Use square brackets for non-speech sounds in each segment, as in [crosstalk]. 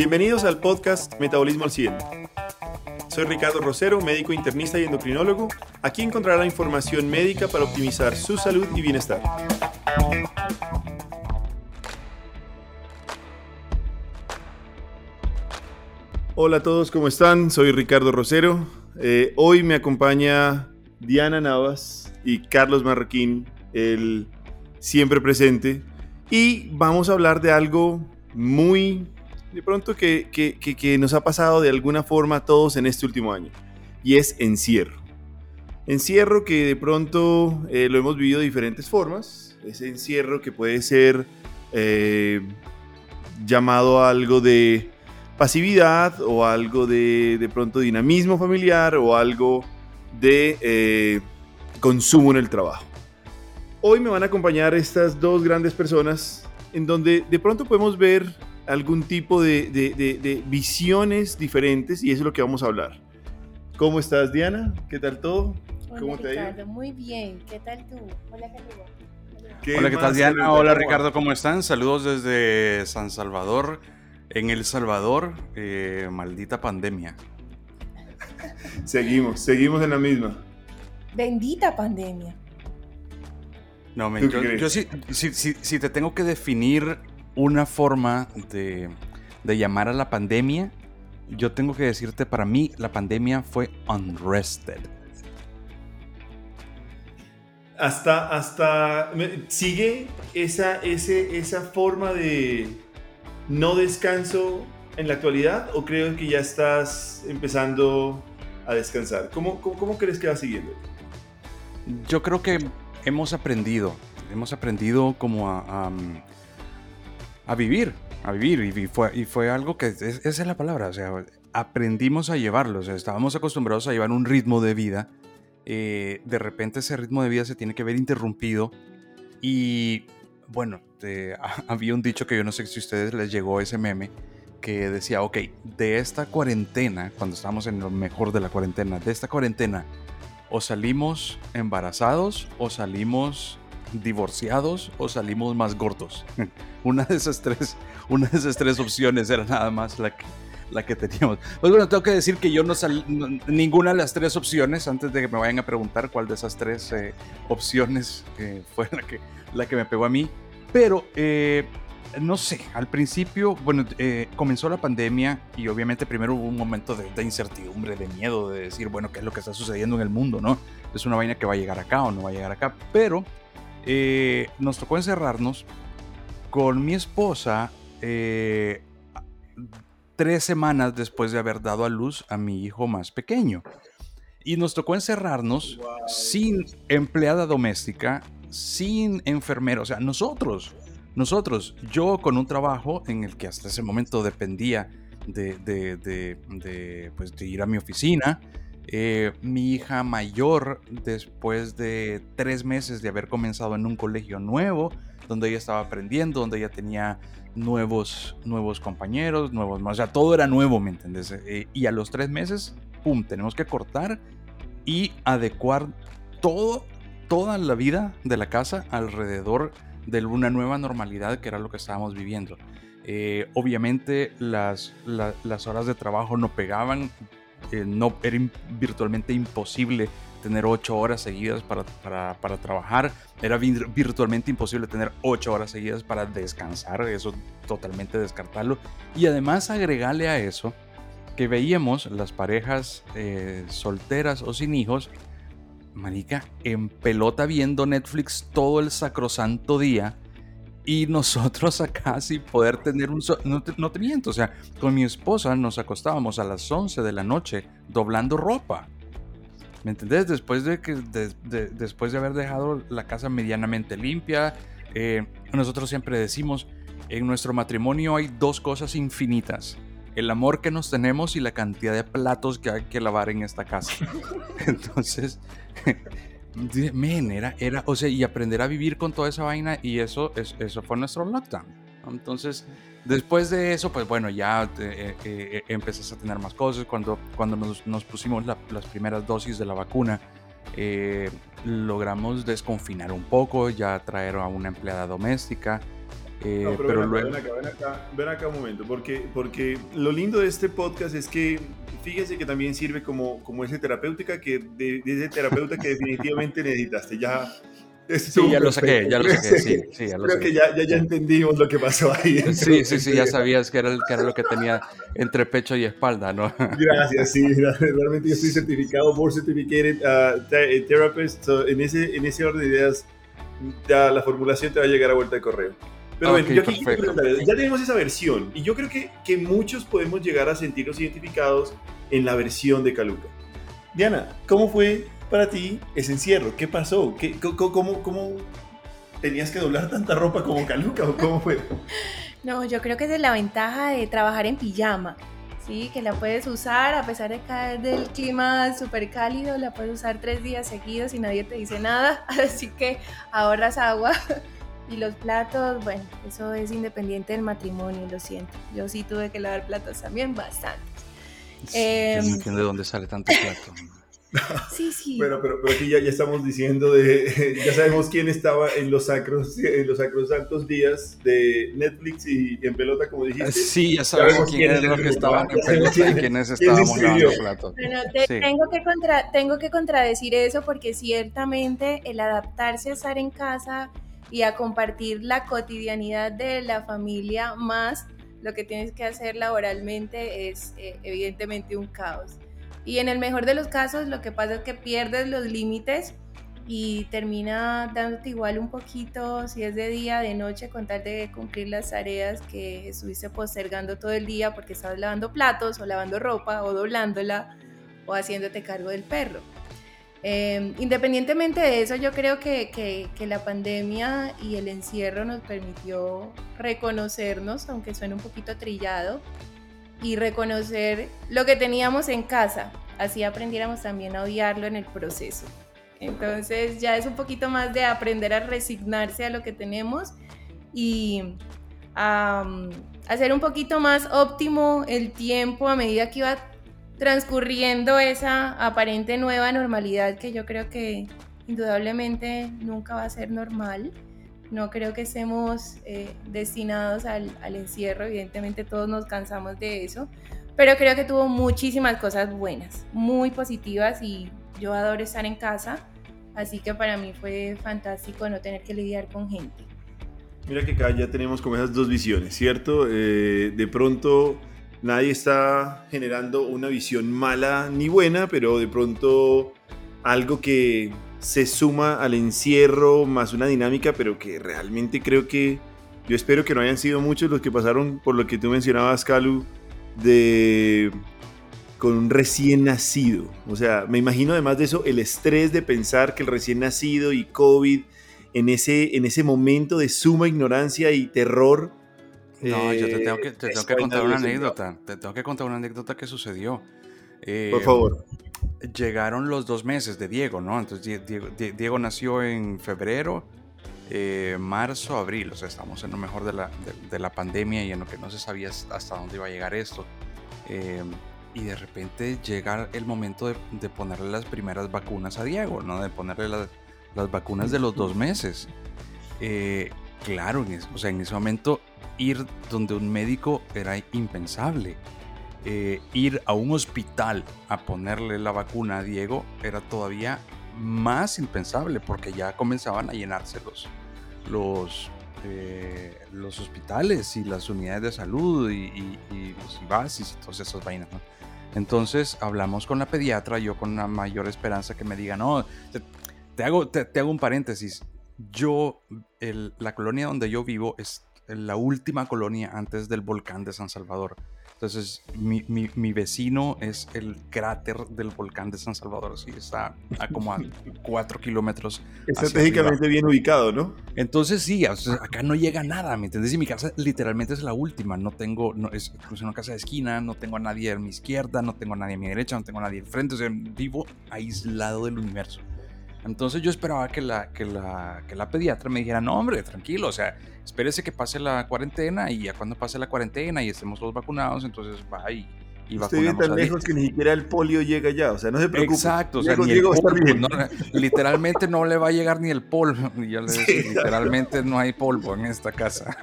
Bienvenidos al podcast Metabolismo al 100. Soy Ricardo Rosero, médico internista y endocrinólogo. Aquí encontrará información médica para optimizar su salud y bienestar. Hola a todos, ¿cómo están? Soy Ricardo Rosero. Eh, hoy me acompaña Diana Navas y Carlos Marroquín, el siempre presente. Y vamos a hablar de algo muy de pronto que, que, nos ha pasado de alguna forma a todos en este último año, y es encierro. Encierro que de pronto eh, lo hemos vivido de diferentes formas. Ese encierro que puede ser eh, llamado algo de pasividad o algo de de pronto dinamismo familiar o algo de eh, consumo en el trabajo. Hoy me van a acompañar estas dos grandes personas en donde de pronto podemos ver algún tipo de, visiones diferentes y eso es lo que vamos a hablar. ¿Cómo estás, Diana? ¿Qué tal todo? Hola, ¿Cómo te Ricardo, muy bien. ¿Qué tal tú? Hola, Carlos. ¿Qué Hola, ¿qué tal, Diana? Hola, Ricardo, ¿cómo están? Saludos desde San Salvador, en El Salvador, eh, maldita pandemia. [laughs] seguimos, seguimos en la misma. Bendita pandemia. No, yo, sí, si te tengo que definir una forma de, llamar a la pandemia, yo tengo que decirte, para mí la pandemia fue unrested. Hasta, hasta, ¿sigue esa, ese, esa forma de no descanso en la actualidad o creo que ya estás empezando a descansar? ¿Cómo, cómo, crees que va siguiendo? Yo creo que hemos aprendido, hemos aprendido como a a vivir, a vivir. Y fue, algo que, es la palabra, o sea, aprendimos a llevarlo, o sea, estábamos acostumbrados a llevar un ritmo de vida. Eh, de repente ese ritmo de vida se tiene que ver interrumpido y bueno, [laughs] había un dicho que yo no sé si a ustedes les llegó ese meme que decía, ok, de esta cuarentena, cuando estamos en lo mejor de la cuarentena, de esta cuarentena, o salimos embarazados o salimos divorciados o salimos más gordos. [laughs] una de esas tres, una de esas tres opciones era nada más la que, la que teníamos. Pues bueno, tengo que decir que yo no salí, ninguna de las tres opciones, antes de que me vayan a preguntar cuál de esas tres eh, opciones eh, fue la que, la que me pegó a mí. Pero, eh, no sé, al principio, bueno, comenzó la pandemia y obviamente primero hubo un momento de, de, incertidumbre, de miedo, de decir, bueno, ¿qué es lo que está sucediendo en el mundo, no? Es una vaina que va a llegar acá o no va a llegar acá. Pero eh, nos tocó encerrarnos con mi esposa eh, tres semanas después de haber dado a luz a mi hijo más pequeño. Y nos tocó encerrarnos sin empleada doméstica, sin enfermero, o sea, nosotros, nosotros, yo con un trabajo en el que hasta ese momento dependía de, de, pues de ir a mi oficina, eh, mi hija mayor, después de tres meses de haber comenzado en un colegio nuevo, donde ella estaba aprendiendo, donde ella tenía nuevos, nuevos compañeros, nuevos, o sea, todo era nuevo, ¿me entiendes? Eh, y a los tres meses, ¡pum!, tenemos que cortar y adecuar todo, toda la vida de la casa alrededor de una nueva normalidad que era lo que estábamos viviendo. Eh, obviamente las, las horas de trabajo no pegaban, no, era virtualmente imposible tener ocho horas seguidas para, para, trabajar, era virtualmente imposible tener ocho horas seguidas para descansar, eso totalmente descartarlo. Y además agregarle a eso que veíamos las parejas eh, solteras o sin hijos, marica, en pelota viendo Netflix todo el sacrosanto día y nosotros [laughs] acá sin poder tener un... no, te, no miento, o sea, con mi esposa nos acostábamos a las 11 de la noche doblando ropa. ¿Me entendés? Después de, que, después de haber dejado la casa medianamente limpia, eh, nosotros siempre decimos, en nuestro matrimonio hay dos cosas infinitas. El amor que nos tenemos y la cantidad de platos que hay que lavar en esta casa. [laughs] Entonces, Men, era, era, o sea, y aprender a vivir con toda esa vaina y eso, eso fue nuestro lockdown. Entonces, después de eso, pues bueno, ya eh, eh, eh a tener más cosas. Cuando, cuando nos, pusimos las primeras dosis de la vacuna, eh, logramos desconfinar un poco, ya traer a una empleada doméstica. Eh, pero, luego... ven, acá, ven, acá, ven, acá, un momento, porque, porque lo lindo de este podcast es que fíjense que también sirve como, como ese terapéutica que de, ese terapeuta que definitivamente necesitaste. Ya, Sí, ya lo saqué, ya lo saqué, sí, [laughs] sí, ya lo Creo que ya, ya, ya, entendimos lo que pasó ahí. Sí, sí, sí, ya sabías que era, que era lo que tenía entre pecho y espalda, ¿no? [laughs] Gracias, sí, [laughs] realmente yo estoy certificado, board certificated uh, therapist, en, ese, en ese orden de ideas, ya la formulación te va a llegar a vuelta de correo. Pero bueno, yo aquí ya tenemos esa versión y yo creo que, que muchos podemos llegar a sentirnos identificados en la versión de Caluca. Diana, ¿cómo fue para ti ese encierro? ¿Qué pasó? ¿Qué, cómo, cómo, tenías que doblar tanta ropa como Caluca o cómo fue? [laughs] No, yo creo que es la ventaja de trabajar en pijama. Sí, que la puedes usar a pesar de caer del clima súper cálido, la puedes usar tres días seguidos y nadie te dice nada, [laughs] así que ahorras agua. Y los platos, bueno, eso es independiente del matrimonio, lo siento. Yo sí tuve que lavar platos también, bastante. Eh, no entiendo de dónde sale tanto plato. [laughs] Sí, sí. Bueno, pero, pero aquí ya, ya estamos diciendo de, [laughs] ya sabemos quién estaba en los sacros, en los sacrosantos días de Netflix y en pelota, como dijiste. Sí, ya sabemos quién, es los que estaban [laughs] en pelota y quiénes estábamos lavando platos. Bueno, tengo, que contra, tengo que contradecir eso porque ciertamente el adaptarse a estar en casa y a compartir la cotidianidad de la familia más lo que tienes que hacer laboralmente es eh, evidentemente un caos. Y en el mejor de los casos lo que pasa es que pierdes los límites y termina dándote igual un poquito, si es de día, de noche, con tal de cumplir las tareas que estuviste postergando todo el día porque estabas lavando platos o lavando ropa o doblándola o haciéndote cargo del perro. Em, independientemente de eso, yo creo que, que, la pandemia y el encierro nos permitió reconocernos, aunque suene un poquito trillado, y reconocer lo que teníamos en casa. Así aprendiéramos también a odiarlo en el proceso. Entonces ya es un poquito más de aprender a resignarse a lo que tenemos y a hacer un poquito más óptimo el tiempo a medida que iba transcurriendo esa aparente nueva normalidad que yo creo que indudablemente nunca va a ser normal. No creo que estemos eh, destinados al, al, encierro, evidentemente todos nos cansamos de eso, pero creo que tuvo muchísimas cosas buenas, muy positivas y yo adoro estar en casa, así que para mí fue fantástico no tener que lidiar con gente. Mira que acá ya tenemos como esas dos visiones, ¿cierto? Eh, de pronto nadie está generando una visión mala ni buena, pero de pronto algo que se suma al encierro más una dinámica, pero que realmente creo que yo espero que no hayan sido muchos los que pasaron por lo que tú mencionabas, Calu, de con un recién nacido. O sea, me imagino además de eso el estrés de pensar que el recién nacido y COVID en ese, en ese momento de suma ignorancia y terror no, yo te tengo que, te tengo que contar una anécdota. Te tengo que contar una anécdota que sucedió. Eh, Por favor. Llegaron los dos meses de Diego, ¿no? Entonces Diego, nació en febrero, eh, marzo, abril. O sea, estamos en lo mejor de la, de, la, pandemia y en lo que no se sabía hasta dónde iba a llegar esto. Eh, y de repente llega el momento de, de, ponerle las primeras vacunas a Diego, ¿no? De ponerle las, las vacunas de los dos meses. Claro, o sea, en ese momento ir donde un médico era impensable. Eh, ir a un hospital a ponerle la vacuna a Diego era todavía más impensable porque ya comenzaban a llenarse los, los, eh, hospitales y las unidades de salud y, IBASIS y todas esas vainas. Entonces hablamos con la pediatra, yo con una mayor esperanza que me diga, no, te, hago, te, hago un paréntesis. Yo, la colonia donde yo vivo es la última colonia antes del volcán de San Salvador. Entonces, mi, mi, vecino es el cráter del volcán de San Salvador, así está a como a [laughs] 4 kilómetros. Estratégicamente bien ubicado, ¿no? Entonces, sí, acá no llega nada, ¿me entiendes? Y mi casa literalmente es la última, no tengo, no, es, una casa de esquina, no tengo a nadie a mi izquierda, no tengo a nadie a mi derecha, no tengo a nadie al frente, o sea, vivo aislado del universo. Entonces yo esperaba que la, que la, que la pediatra me dijera, no hombre, tranquilo, o sea, espérese que pase la cuarentena y ya cuando pase la cuarentena y estemos todos vacunados, entonces va y, y Usted vive tan lejos que ni siquiera el polio llega ya, o sea, no se preocupe. Exacto, o sea, ni el polvo, literalmente no le va a llegar ni el polvo. [laughs] Yo le decía, literalmente no hay polvo en esta casa.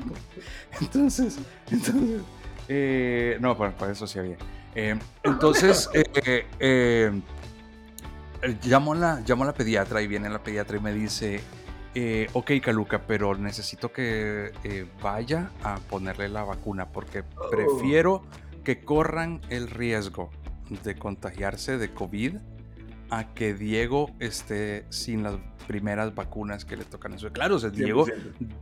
[laughs] entonces, entonces, eh, no, para, eso sí había. Eh, entonces, eh, llamo, a la, llamo a la pediatra y viene la pediatra y me dice, ok, Caluca, pero necesito que vaya a ponerle la vacuna porque oh. prefiero que corran el riesgo de contagiarse de COVID a que Diego esté sin las primeras vacunas que le tocan a su. Claro, o sea, Diego,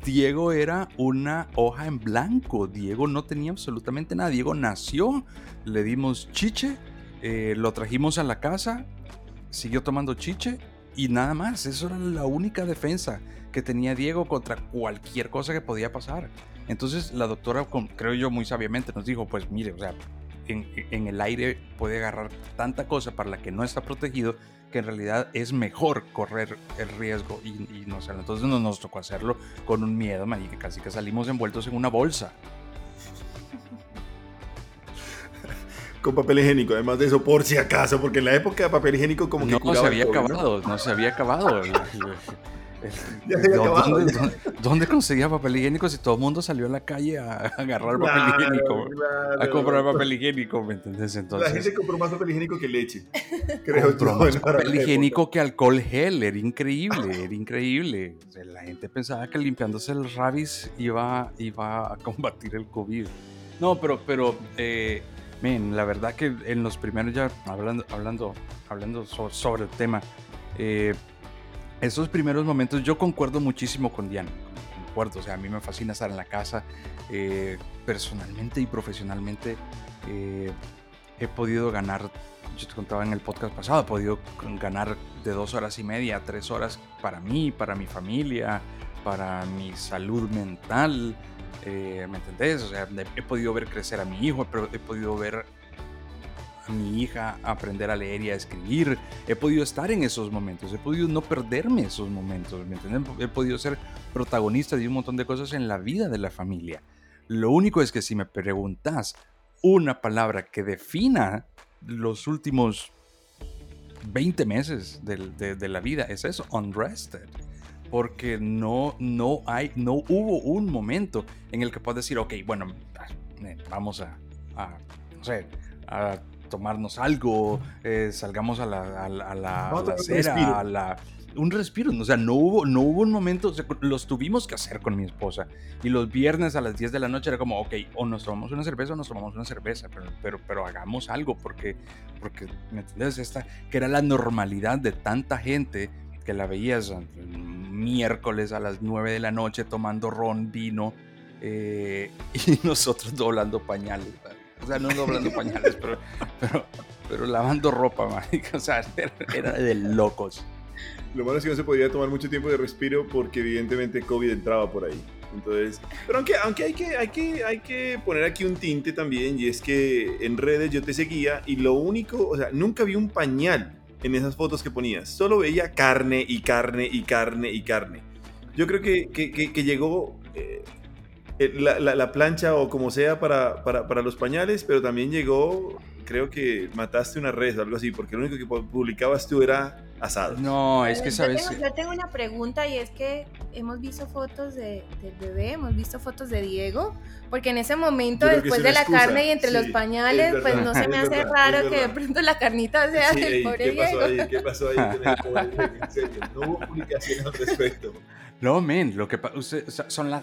Diego era una hoja en blanco. Diego no tenía absolutamente nada. Diego nació, le dimos chiche, eh, lo trajimos a la casa, siguió tomando chiche y nada más. Eso era la única defensa que tenía Diego contra cualquier cosa que podía pasar. Entonces la doctora, creo yo muy sabiamente, nos dijo, pues mire, o sea, en, el aire puede agarrar tanta cosa para la que no está protegido que en realidad es mejor correr el riesgo y, no sé, entonces nos, nos tocó hacerlo con un miedo, man, y que casi que salimos envueltos en una bolsa. Con papel higiénico, además de eso, por si acaso, porque en la época de papel higiénico como que... No, se había acabado, no se había acabado. ¿Dónde, conseguía papel higiénico si todo el mundo salió a la calle a, agarrar papel higiénico? a comprar papel higiénico, ¿me entiendes? Entonces, la gente compró más papel higiénico que leche. [laughs] Creo compró más papel higiénico que alcohol gel. Era increíble, era increíble. la gente pensaba que limpiándose el rabies iba, iba a combatir el COVID. No, pero, pero eh, la verdad que en los primeros ya hablando, hablando, hablando sobre, el tema, eh, esos primeros momentos yo concuerdo muchísimo con Diana. Concuerdo, o sea, a mí me fascina estar en la casa. Eh, personalmente y profesionalmente eh, he podido ganar, yo te contaba en el podcast pasado, he podido ganar de dos horas y media a tres horas para mí, para mi familia, para mi salud mental. Eh, ¿Me entendés? O sea, he, podido ver crecer a mi hijo, he podido ver a mi hija aprender a leer y a escribir. He podido estar en esos momentos, he podido no perderme esos momentos, ¿me entienden? He podido ser protagonista de un montón de cosas en la vida de la familia. Lo único es que si me preguntas una palabra que defina los últimos 20 meses de, de, la vida, es eso, unrested. Porque no, no, hay, no hubo un momento en el que puedas decir, ok, bueno, eh, vamos a, a no sé, a tomarnos algo, eh, salgamos a la, a la, a la, acera, a la, un respiro. O sea, no hubo, no hubo un momento, los tuvimos que hacer con mi esposa. Y los viernes a las 10 de la noche era como, ok, o nos tomamos una cerveza o nos tomamos una cerveza, pero, pero, pero hagamos algo porque, porque, ¿me entiendes? Esta, que era la normalidad de tanta gente que la veías miércoles a las 9 de la noche tomando ron, vino, eh, [laughs] y nosotros doblando pañales. O sea, no doblando [laughs] pañales, pero, pero, lavando ropa, [laughs] mágica. O sea, era, de locos. Lo malo es que no se podía tomar mucho tiempo de respiro porque evidentemente COVID entraba por ahí. Entonces, pero aunque, aunque hay, que, hay, que, hay que poner aquí un tinte también, y es que en redes yo te seguía y lo único, o sea, nunca vi un pañal en esas fotos que ponías. Solo veía carne y carne y carne y carne. Yo creo que, que, llegó eh, eh, la, la, plancha o como sea para, para, para, los pañales, pero también llegó, creo que mataste una red o algo así, porque lo único que publicabas tú era asado. No, es que sabes... Yo tengo, yo tengo una pregunta y es que hemos visto fotos de, del bebé, hemos visto fotos de Diego, porque en ese momento, después de la carne y entre los pañales, pues no se me hace raro que de pronto la carnita sea del pobre ¿qué Pasó ahí? ¿Qué pasó ahí con el pobre En serio, no hubo publicación al respecto. No, men, lo que son las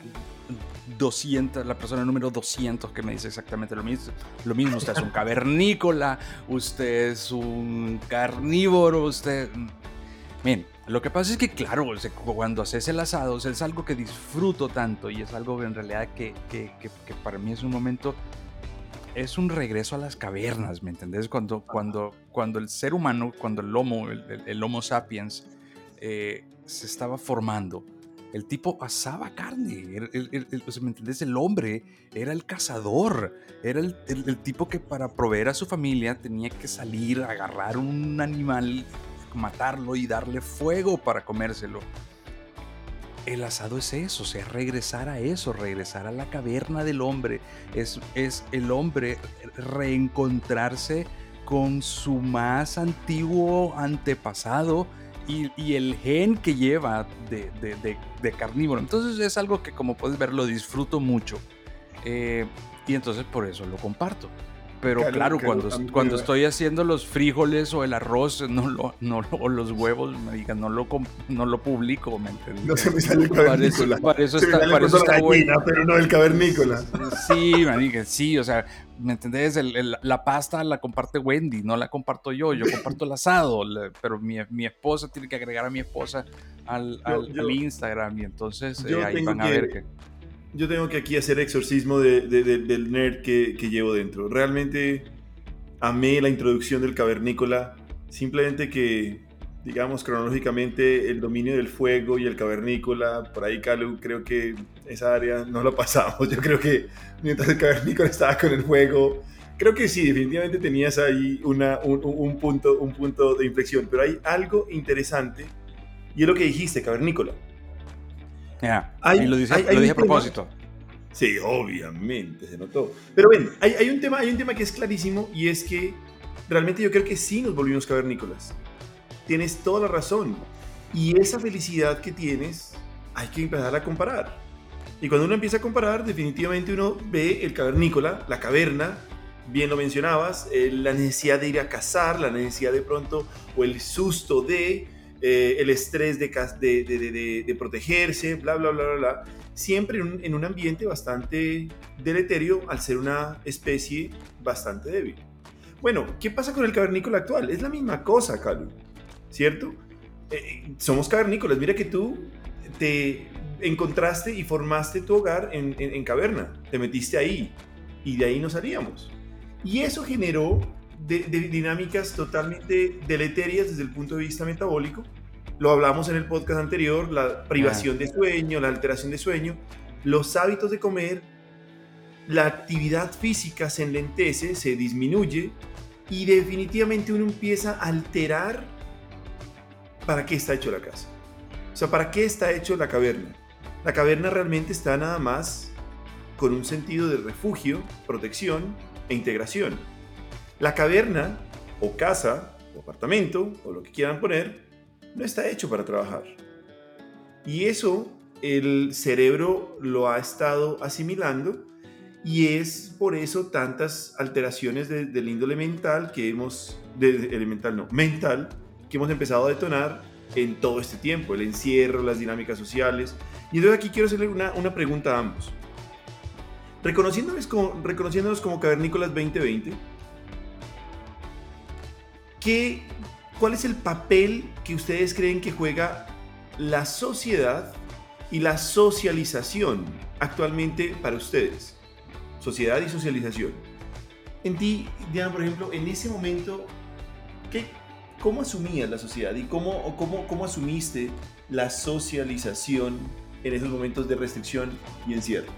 200, la persona número 200 que me dice exactamente lo mismo. Lo mismo, usted es un [laughs] cavernícola, usted es un carnívoro, usted... Men, lo que pasa es que, claro, cuando haces el asado, es algo que disfruto tanto y es algo en realidad que, que, que, para mí es un momento, es un regreso a las cavernas, ¿me entendés? Cuando, cuando, cuando el ser humano, cuando el Homo, el, Homo sapiens, eh, se estaba formando, el tipo asaba carne, el. El hombre era el cazador, era el, tipo que para proveer a su familia tenía que salir, a agarrar un animal, matarlo y darle fuego para comérselo. el asado es eso, o sea, regresar a eso, regresar a la caverna del hombre. Es, es el hombre reencontrarse con su más antiguo antepasado y, el gen que lleva de, de, carnívoro. Entonces es algo que como puedes ver lo disfruto mucho. Eh, y entonces por eso lo comparto. Pero claro, cuando, cuando estoy haciendo los frijoles o el arroz, [laughs] no lo, no, o los huevos, me digan, no lo, no lo publico, ¿me entiendes? No se me sale el cavernícola. Para eso, está, para eso está bueno. Pero no el cavernícola. Sí, me sí, o sea, ¿me entendés? la pasta la comparte Wendy, no la comparto yo, yo comparto el asado, pero mi, mi esposa tiene que agregar a mi esposa al, al, Instagram y entonces eh, ahí van a ver que yo tengo que aquí hacer exorcismo del nerd que, llevo dentro. Realmente amé la introducción del cavernícola. Simplemente que, digamos, cronológicamente el dominio del fuego y el cavernícola, por ahí, Calu, creo que esa área no lo pasamos. Yo creo que mientras el cavernícola estaba con el fuego, creo que sí, definitivamente tenías ahí una, un, punto, un punto de inflexión. Pero hay algo interesante y es lo que dijiste, cavernícola y lo, dije a propósito. Sí, obviamente, se notó. Pero ven, hay, un tema, hay un tema que es clarísimo y es que realmente yo creo que sí nos volvimos cavernícolas. Tienes toda la razón. Y esa felicidad que tienes hay que empezar a comparar. Y cuando uno empieza a comparar, definitivamente uno ve el cavernícola, la caverna, bien lo mencionabas, eh, la necesidad de ir a cazar, la necesidad de pronto, o el susto de, eh, el estrés de, de, de, protegerse, bla, bla, bla, bla, bla, siempre en un, ambiente bastante deleterio al ser una especie bastante débil. Bueno, ¿qué pasa con el cavernícola actual? Es la misma cosa, Calu, ¿cierto? Eh, somos cavernícolas, mira que tú te encontraste y formaste tu hogar en, en caverna, te metiste ahí y de ahí no salíamos. Y eso generó de, dinámicas totalmente deleterias desde el punto de vista metabólico. Lo hablamos en el podcast anterior, la privación de sueño, la alteración de sueño, los hábitos de comer, la actividad física se enlentece, se disminuye y definitivamente uno empieza a alterar para qué está hecho la casa. O sea, ¿para qué está hecho la caverna? La caverna realmente está nada más con un sentido de refugio, protección e integración. La caverna, o casa, o apartamento, o lo que quieran poner, no está hecho para trabajar. Y eso el cerebro lo ha estado asimilando y es por eso tantas alteraciones del índole mental que hemos, de, elemental no, mental, que hemos empezado a detonar en todo este tiempo, el encierro, las dinámicas sociales. Y entonces aquí quiero hacerle una, una pregunta a ambos. Reconociéndonos como, reconociéndonos como Cavernícolas 2020, ¿Qué, ¿Cuál es el papel que ustedes creen que juega la sociedad y la socialización actualmente para ustedes? Sociedad y socialización. En ti, Diana, por ejemplo, en ese momento, ¿qué, ¿cómo asumías la sociedad y cómo, cómo, cómo asumiste la socialización en esos momentos de restricción y encierro?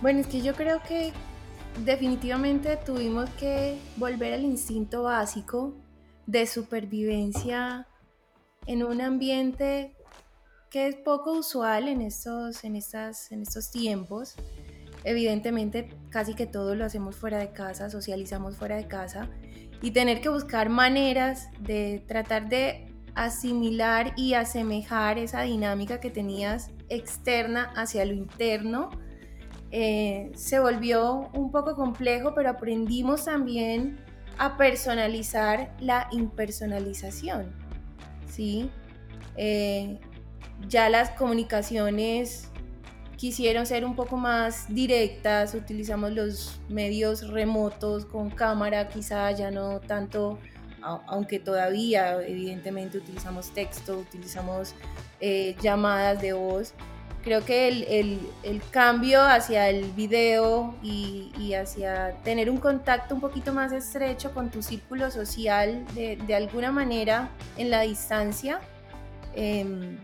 Bueno, es que yo creo que definitivamente tuvimos que volver al instinto básico de supervivencia en un ambiente que es poco usual en estos, en estas, en estos tiempos. Evidentemente, casi que todo lo hacemos fuera de casa, socializamos fuera de casa y tener que buscar maneras de tratar de asimilar y asemejar esa dinámica que tenías externa hacia lo interno eh, se volvió un poco complejo, pero aprendimos también a personalizar la impersonalización. ¿sí? Eh, ya las comunicaciones quisieron ser un poco más directas, utilizamos los medios remotos con cámara, quizá ya no tanto, aunque todavía evidentemente utilizamos texto, utilizamos eh, llamadas de voz, creo que el, el, cambio hacia el video y, y, hacia tener un contacto un poquito más estrecho con tu círculo social de, de alguna manera en la distancia em,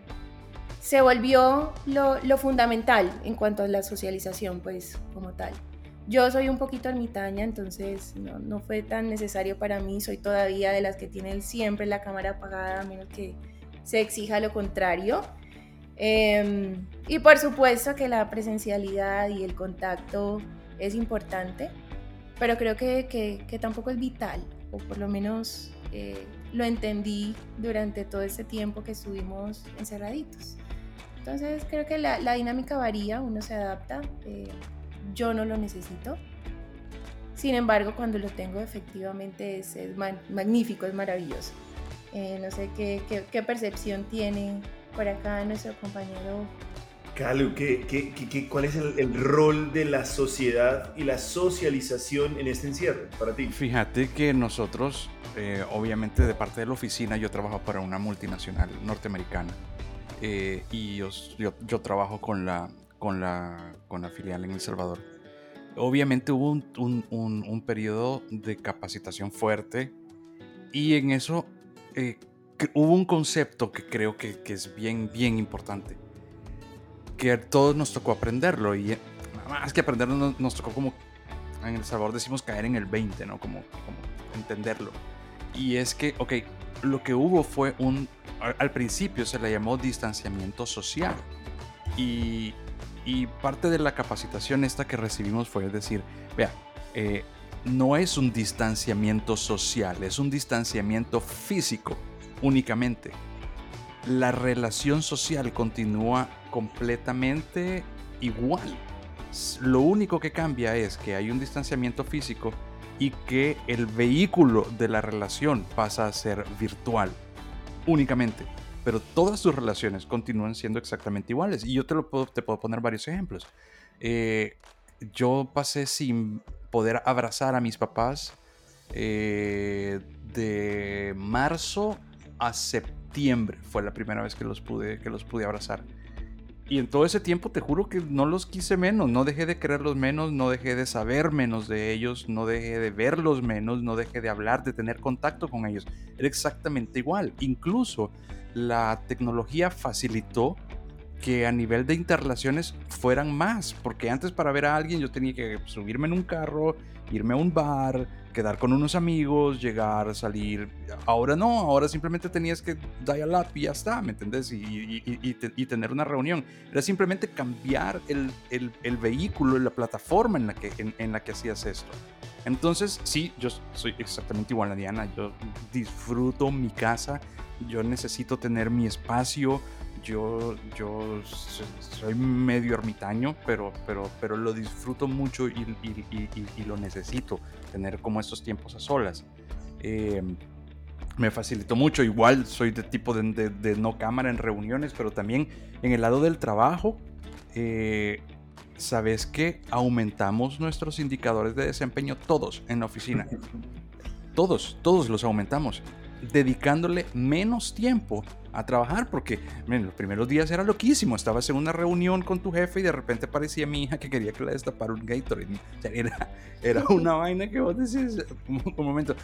se volvió lo, lo, fundamental en cuanto a la socialización pues como tal. Yo soy un poquito ermitaña, entonces no, no fue tan necesario para mí, soy todavía de las que tienen siempre la cámara apagada a menos que se exija lo contrario. Em, y por supuesto que la presencialidad y el contacto es importante, pero creo que, que, tampoco es vital, o por lo menos eh, lo entendí durante todo este tiempo que estuvimos encerraditos. Entonces creo que la, la dinámica varía, uno se adapta, eh, yo no lo necesito. Sin embargo, cuando lo tengo efectivamente es, magnífico, es maravilloso. Eh, no sé qué, qué, qué percepción tiene por acá nuestro compañero. Calu, ¿qué, qué, cuál es el, rol de la sociedad y la socialización en este encierro para ti? Fíjate que nosotros, eh, obviamente de parte de la oficina, yo trabajo para una multinacional norteamericana eh, y yo, yo, trabajo con la, con, la, con la filial en El Salvador. Obviamente hubo un, un, un, periodo de capacitación fuerte y en eso eh, hubo un concepto que creo que, es bien, bien importante, que a todos nos tocó aprenderlo y eh, más que aprenderlo nos, tocó como, en El Salvador decimos caer en el 20, ¿no? Como, como entenderlo. Y es que, ok, lo que hubo fue un, al principio se le llamó distanciamiento social. Y, y parte de la capacitación esta que recibimos fue decir, vea, eh, no es un distanciamiento social, es un distanciamiento físico únicamente. La relación social continúa completamente igual. Lo único que cambia es que hay un distanciamiento físico y que el vehículo de la relación pasa a ser virtual únicamente. Pero todas tus relaciones continúan siendo exactamente iguales. Y yo te, lo puedo, te puedo poner varios ejemplos. Eh, yo pasé sin poder abrazar a mis papás eh, de marzo a septiembre fue la primera vez que los pude, que los pude abrazar. Y en todo ese tiempo te juro que no los quise menos, no dejé de quererlos menos, no dejé de saber menos de ellos, no dejé de verlos menos, no dejé de hablar, de tener contacto con ellos. Era exactamente igual. Incluso la tecnología facilitó que a nivel de interrelaciones fueran más, porque antes para ver a alguien yo tenía que subirme en un carro, irme a un bar, quedar con unos amigos, llegar, salir. Ahora no, ahora simplemente tenías que dial up y ya está, ¿me entendés? Y, tener una reunión. Era simplemente cambiar el, el, el vehículo, la plataforma en la, que, en, la que hacías esto. Entonces, sí, yo soy exactamente igual a Diana. Yo disfruto mi casa, yo necesito tener mi espacio yo, yo soy medio ermitaño, pero, pero, pero lo disfruto mucho y, y, lo necesito, tener como estos tiempos a solas. Em, me facilitó mucho, igual soy de tipo de, de, no cámara en reuniones, pero también en el lado del trabajo, eh, sabes que aumentamos nuestros indicadores de desempeño todos en la oficina. [laughs] Todos, todos los aumentamos dedicándole menos tiempo a trabajar porque en los primeros días era loquísimo. Estabas en una reunión con tu jefe y de repente aparecía mi hija que quería que le destapara un Gatorade. era, era [laughs] una vaina que vos decís, un, momento.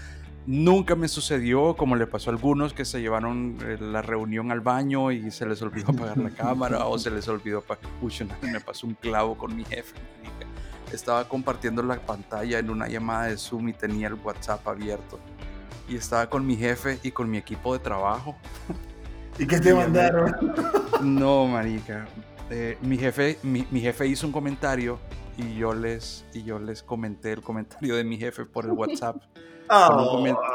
Nunca me sucedió como le pasó a algunos que se llevaron eh, la reunión al baño y se les olvidó apagar la cámara o se les olvidó apagar. Uy, me pasó un clavo con mi jefe. Estaba compartiendo la pantalla en una llamada de Zoom y tenía el WhatsApp abierto y estaba con mi jefe y con mi equipo de trabajo. ¿Y qué te mandaron? No, marica. Eh, mi, jefe, mi, jefe hizo un comentario y yo, les, y yo les comenté el comentario de mi jefe por el WhatsApp. [laughs]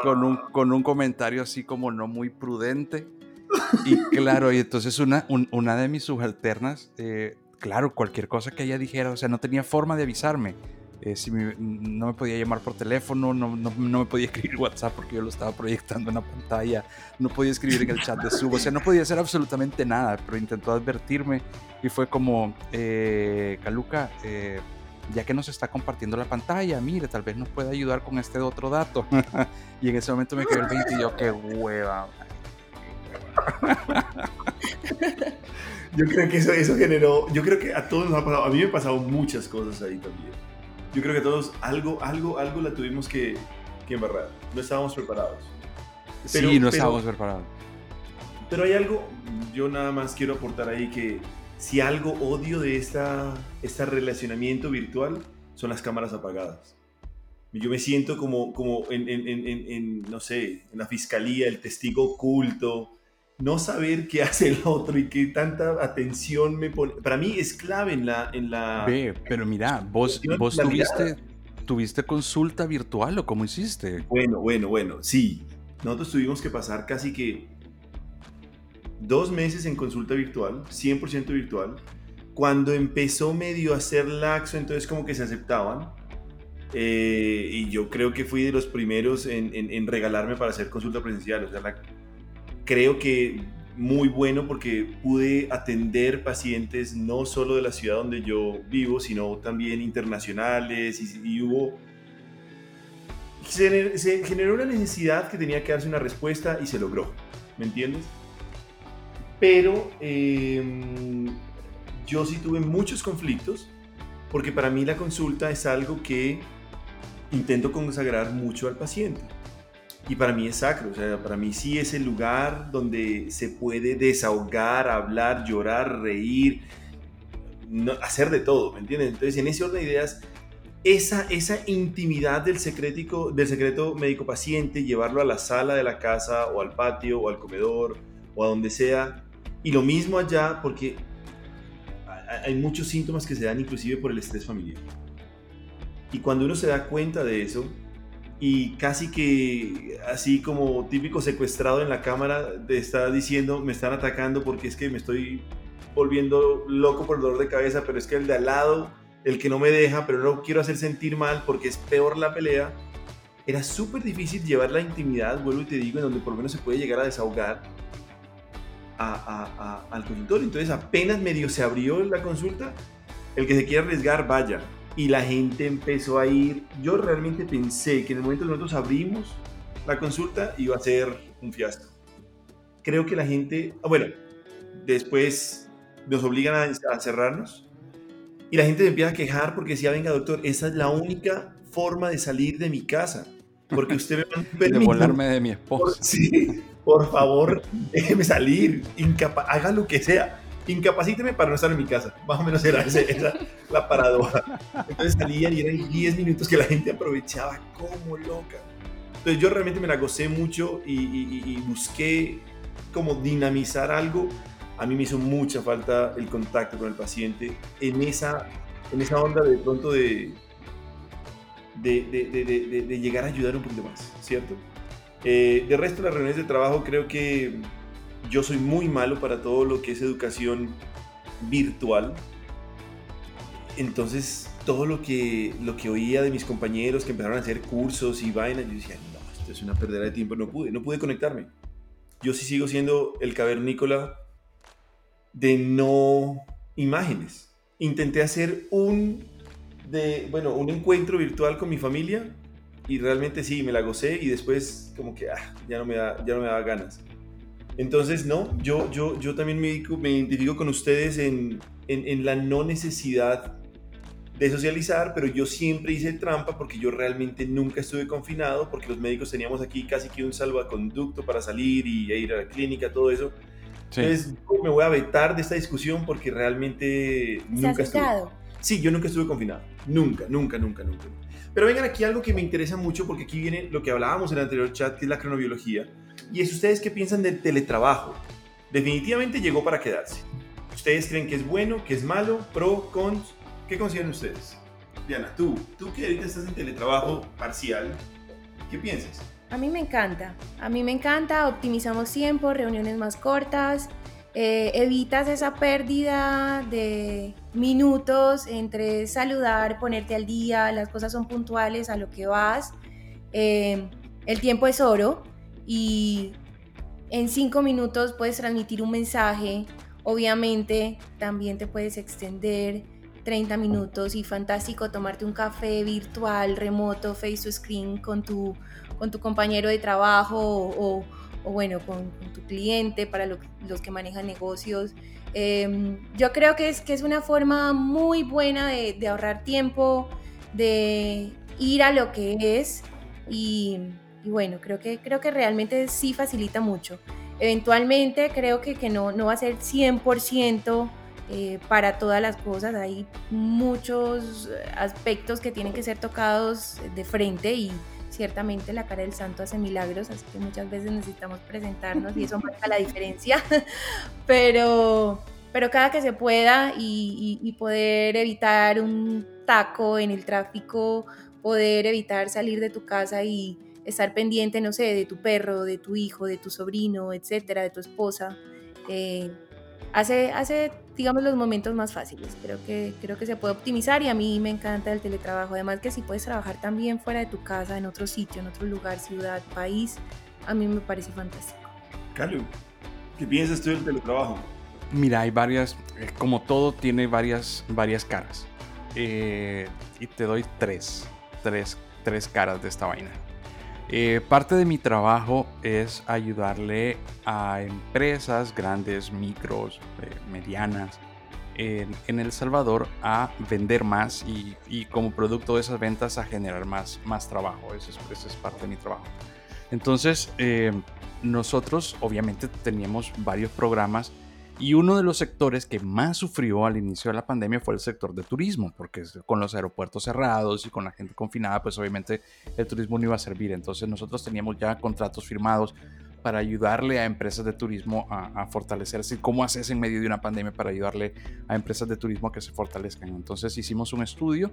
con, un, con, un, comentario así como no muy prudente. Y claro, y entonces una, una de mis subalternas, eh, claro, cualquier cosa que ella dijera, o sea, no tenía forma de avisarme. Eh, si no me podía llamar por teléfono, no, no, no, me podía escribir WhatsApp porque yo lo estaba proyectando en la pantalla, no podía escribir en el chat de Sub, o sea, no podía hacer absolutamente nada, pero intentó advertirme y fue como, eh, Caluca, eh, ya que nos está compartiendo la pantalla, mire, tal vez nos puede ayudar con este otro dato. [laughs] y en ese momento me quedé el 20 y yo, qué hueva. yo creo que eso, eso generó, yo creo que a todos nos ha pasado, a mí me han pasado muchas cosas ahí también yo creo que todos algo, algo, algo la tuvimos que, que embarrar. No estábamos preparados. sí, no estábamos preparados. Pero hay algo, yo nada más quiero aportar ahí que si algo odio de esta, este relacionamiento virtual son las cámaras apagadas. Yo me siento como, como en, en, en, en, no sé, en la fiscalía, el testigo oculto, no saber qué hace el otro y qué tanta atención me pone. Para mí es clave en la. En la Ve, pero mira, vos, vos tuviste, tuviste consulta virtual o cómo hiciste. Bueno, bueno, bueno, sí. Nosotros tuvimos que pasar casi que dos meses en consulta virtual, 100% virtual. Cuando empezó medio a ser laxo, entonces como que se aceptaban. Eh, y yo creo que fui de los primeros en, en, regalarme para hacer consulta presencial. O sea, creo que muy bueno porque pude atender pacientes no solo de la ciudad donde yo vivo, sino también internacionales y, hubo... Se, generó una necesidad que tenía que darse una respuesta y se logró, ¿me entiendes? Pero em, yo sí tuve muchos conflictos porque para mí la consulta es algo que intento consagrar mucho al paciente. Y para mí es sacro, o sea, para mí sí es el lugar donde se puede desahogar, hablar, llorar, reír, hacer de todo, ¿me entiendes? Entonces, en ese orden de ideas, esa, esa intimidad del, secretico, del secreto médico-paciente, llevarlo a la sala de la casa o al patio o al comedor o a donde sea, y lo mismo allá porque hay muchos síntomas que se dan inclusive por el estrés familiar. Y cuando uno se da cuenta de eso, y casi que así como típico secuestrado en la cámara te está diciendo me están atacando porque es que me estoy volviendo loco por el dolor de cabeza, pero es que el de al lado, el que no me deja, pero no quiero hacer sentir mal porque es peor la pelea. Era súper difícil llevar la intimidad, vuelvo y te digo, en donde por lo menos se puede llegar a desahogar al consultorio. Entonces apenas medio se abrió la consulta, el que se quiera arriesgar, vaya y la gente empezó a ir. Yo realmente pensé que en el momento que nosotros abrimos la consulta iba a ser un fiasco. Creo que la gente, ah, bueno, después nos obligan a, cerrarnos y la gente me empieza a quejar porque decía, venga doctor, esa es la única forma de salir de mi casa. Porque usted me permite... [laughs] De volarme de mi esposa. [laughs] sí, por favor, déjeme salir, incapaz, haga lo que sea incapacíteme para no estar en mi casa. Más o menos era esa la paradoja. Entonces salían y eran 10 minutos que la gente aprovechaba como loca. Entonces yo realmente me la gocé mucho y, busqué como dinamizar algo. A mí me hizo mucha falta el contacto con el paciente en esa, en esa onda de pronto de, de, de, de llegar a ayudar un poquito más, ¿cierto? Eh, de resto, las reuniones de trabajo creo que yo soy muy malo para todo lo que es educación virtual. Entonces, todo lo que, lo que oía de mis compañeros que empezaron a hacer cursos y vainas, yo decía, no, esto es una pérdida de tiempo, no pude, no pude conectarme. Yo sí sigo siendo el cavernícola de no imágenes. Intenté hacer un, bueno, un encuentro virtual con mi familia y realmente sí, me la gocé y después como que ah, ya, no me da, ya no me daba ganas. Entonces, no, yo, yo, yo también me, me identifico con ustedes en, en, la no necesidad de socializar, pero yo siempre hice trampa porque yo realmente nunca estuve confinado, porque los médicos teníamos aquí casi que un salvaconducto para salir y ir a la clínica, todo eso. Entonces, me voy a vetar de esta discusión porque realmente nunca estuve. Sí, yo nunca estuve confinado. Nunca, nunca, nunca, nunca. Pero vengan aquí algo que me interesa mucho porque aquí viene lo que hablábamos en el anterior chat, que es la cronobiología y es ustedes qué piensan del teletrabajo. Definitivamente llegó para quedarse. ¿Ustedes creen que es bueno, que es malo, pro, cons? ¿Qué consideran ustedes? Diana, tú, tú que ahorita estás en teletrabajo parcial, ¿qué piensas? A mí me encanta, a mí me encanta, optimizamos tiempo, reuniones más cortas, eh, evitas esa pérdida de minutos entre saludar, ponerte al día, las cosas son puntuales a lo que vas, eh, el tiempo es oro, y en cinco minutos puedes transmitir un mensaje. Obviamente también te puedes extender 30 minutos y fantástico tomarte un café virtual, remoto, face to screen con tu, con tu compañero de trabajo o, bueno, con, tu cliente para los que manejan negocios. Em, yo creo que es, que es una forma muy buena de, de ahorrar tiempo, de ir a lo que es y y bueno, creo que, creo que realmente sí facilita mucho. Eventualmente creo que, que no, no va a ser 100% eh, para todas las cosas. Hay muchos aspectos que tienen que ser tocados de frente y ciertamente la cara del santo hace milagros, así que muchas veces necesitamos presentarnos y eso marca la diferencia, [laughs] pero, pero cada que se pueda y, y poder evitar un taco en el tráfico, poder evitar salir de tu casa y estar pendiente, no sé, de tu perro, de tu hijo, de tu sobrino, etcétera, de tu esposa, eh, hace, hace, digamos, los momentos más fáciles. Creo que, creo que se puede optimizar y a mí me encanta el teletrabajo. Además que si puedes trabajar también fuera de tu casa, en otro sitio, en otro lugar, ciudad, país, a mí me parece fantástico. Carlos, ¿qué piensas tú del teletrabajo? Mira, hay varias, eh, como todo tiene varias, varias caras. Eh, y te doy tres, tres, tres caras de esta vaina. Eh, parte de mi trabajo es ayudarle a empresas grandes, micros, eh, medianas en, El Salvador a vender más y, como producto de esas ventas a generar más, más trabajo. Eso es, parte de mi trabajo. Entonces, eh, nosotros obviamente teníamos varios programas y uno de los sectores que más sufrió al inicio de la pandemia fue el sector de turismo, porque con los aeropuertos cerrados y con la gente confinada, pues obviamente el turismo no iba a servir. Entonces nosotros teníamos ya contratos firmados para ayudarle a empresas de turismo a, fortalecerse. ¿Cómo haces en medio de una pandemia para ayudarle a empresas de turismo a que se fortalezcan? Entonces hicimos un estudio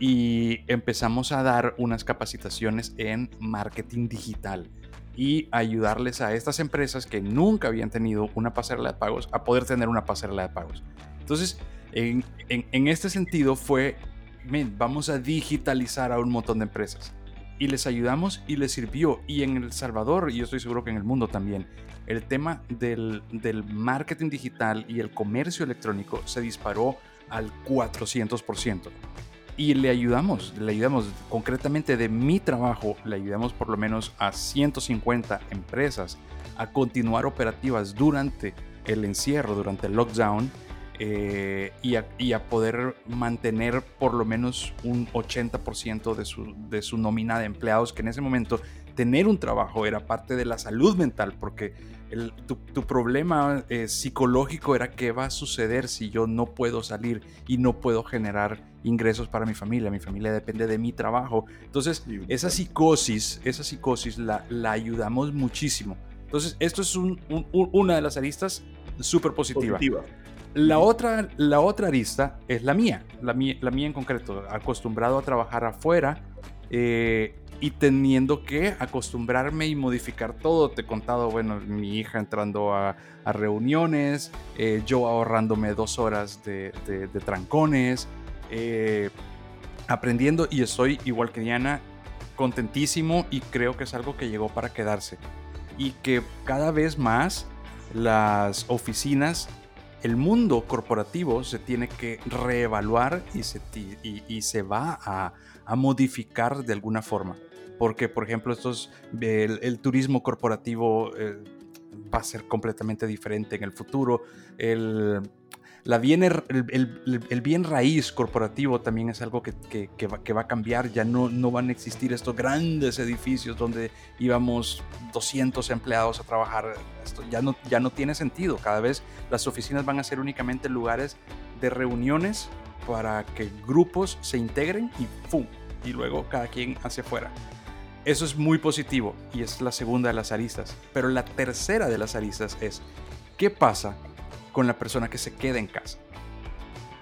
y empezamos a dar unas capacitaciones en marketing digital y ayudarles a estas empresas que nunca habían tenido una pasarela de pagos a poder tener una pasarela de pagos. Entonces, en, en, este sentido fue, vamos a digitalizar a un montón de empresas. Y les ayudamos y les sirvió. Y en El Salvador, y yo estoy seguro que en el mundo también, el tema del, del marketing digital y el comercio electrónico se disparó al 400% y le ayudamos, le ayudamos concretamente de mi trabajo, le ayudamos por lo menos a 150 empresas a continuar operativas durante el encierro, durante el lockdown eh, y, a, y, a, poder mantener por lo menos un 80% de su, de su nómina de empleados que en ese momento tener un trabajo era parte de la salud mental porque tu, problema eh, psicológico era qué va a suceder si yo no puedo salir y no puedo generar ingresos para mi familia. Mi familia depende de mi trabajo. Entonces, esa psicosis, esa psicosis la, la ayudamos muchísimo. Entonces, esto es una de las aristas súper positiva. La otra, la otra arista es la mía, la mía, la mía en concreto, acostumbrado a trabajar afuera. Eh, y teniendo que acostumbrarme y modificar todo. Te he contado, bueno, mi hija entrando a, reuniones, eh, yo ahorrándome dos horas de, trancones, eh, aprendiendo y estoy igual que Diana, contentísimo y creo que es algo que llegó para quedarse. Y que cada vez más las oficinas, el mundo corporativo se tiene que reevaluar y se, y, se va a, a modificar de alguna forma porque por ejemplo estos, el, turismo corporativo eh, va a ser completamente diferente en el futuro. El, la bien, el, bien raíz corporativo también es algo que, que, va, que, va, a cambiar. Ya no, no van a existir estos grandes edificios donde íbamos 200 empleados a trabajar. Esto ya no, ya no tiene sentido. Cada vez las oficinas van a ser únicamente lugares de reuniones para que grupos se integren y ¡pum! Y luego cada quien hacia afuera. Eso es muy positivo y es la segunda de las aristas. Pero la tercera de las aristas es, ¿qué pasa con la persona que se queda en casa?